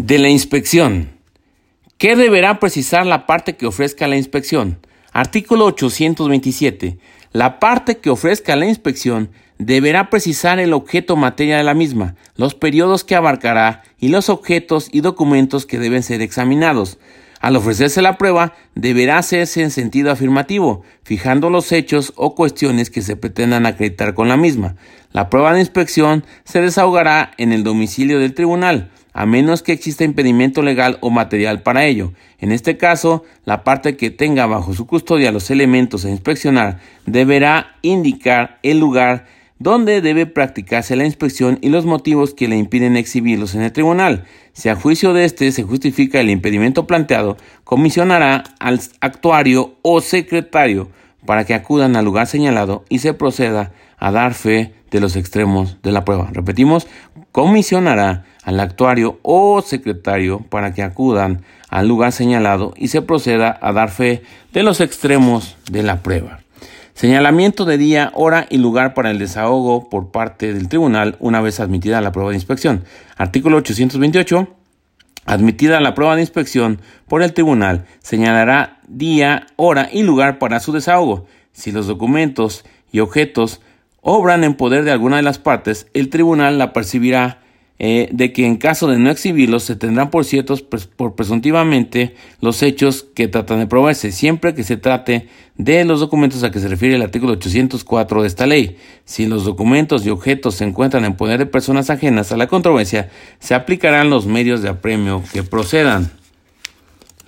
De la inspección. ¿Qué deberá precisar la parte que ofrezca la inspección? Artículo 827. La parte que ofrezca la inspección deberá precisar el objeto materia de la misma, los periodos que abarcará y los objetos y documentos que deben ser examinados. Al ofrecerse la prueba, deberá hacerse en sentido afirmativo, fijando los hechos o cuestiones que se pretendan acreditar con la misma. La prueba de inspección se desahogará en el domicilio del tribunal, a menos que exista impedimento legal o material para ello. En este caso, la parte que tenga bajo su custodia los elementos a inspeccionar deberá indicar el lugar donde debe practicarse la inspección y los motivos que le impiden exhibirlos en el tribunal. Si a juicio de éste se justifica el impedimento planteado, comisionará al actuario o secretario para que acudan al lugar señalado y se proceda a dar fe de los extremos de la prueba. Repetimos, comisionará al actuario o secretario para que acudan al lugar señalado y se proceda a dar fe de los extremos de la prueba. Señalamiento de día, hora y lugar para el desahogo por parte del tribunal una vez admitida la prueba de inspección. Artículo 828. Admitida la prueba de inspección por el tribunal, señalará día, hora y lugar para su desahogo. Si los documentos y objetos obran en poder de alguna de las partes, el tribunal la percibirá eh, de que en caso de no exhibirlos se tendrán por ciertos por presuntivamente los hechos que tratan de probarse, siempre que se trate de los documentos a que se refiere el artículo 804 de esta ley. Si los documentos y objetos se encuentran en poder de personas ajenas a la controversia, se aplicarán los medios de apremio que procedan.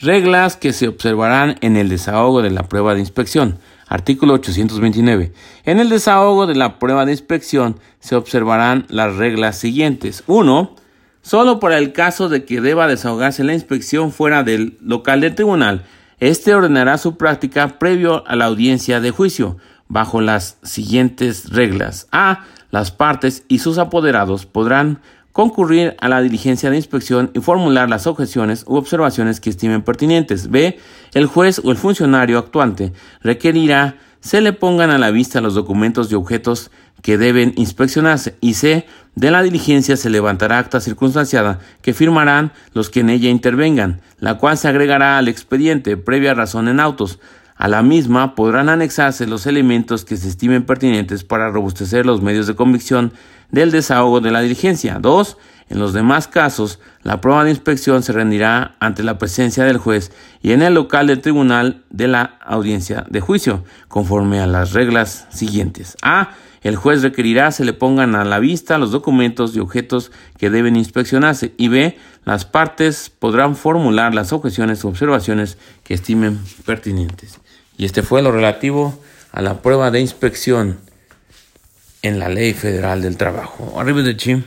Reglas que se observarán en el desahogo de la prueba de inspección. Artículo 829. En el desahogo de la prueba de inspección se observarán las reglas siguientes. 1. Solo para el caso de que deba desahogarse la inspección fuera del local del tribunal, éste ordenará su práctica previo a la audiencia de juicio, bajo las siguientes reglas. A. Las partes y sus apoderados podrán concurrir a la diligencia de inspección y formular las objeciones u observaciones que estimen pertinentes. B. El juez o el funcionario actuante requerirá se le pongan a la vista los documentos y objetos que deben inspeccionarse y C. De la diligencia se levantará acta circunstanciada que firmarán los que en ella intervengan, la cual se agregará al expediente previa razón en autos. A la misma podrán anexarse los elementos que se estimen pertinentes para robustecer los medios de convicción del desahogo de la diligencia. 2. En los demás casos, la prueba de inspección se rendirá ante la presencia del juez y en el local del tribunal de la audiencia de juicio, conforme a las reglas siguientes. A. El juez requerirá se le pongan a la vista los documentos y objetos que deben inspeccionarse. Y B. Las partes podrán formular las objeciones u observaciones que estimen pertinentes. Y este fue lo relativo a la prueba de inspección en la Ley Federal del Trabajo. Arriba de Chim.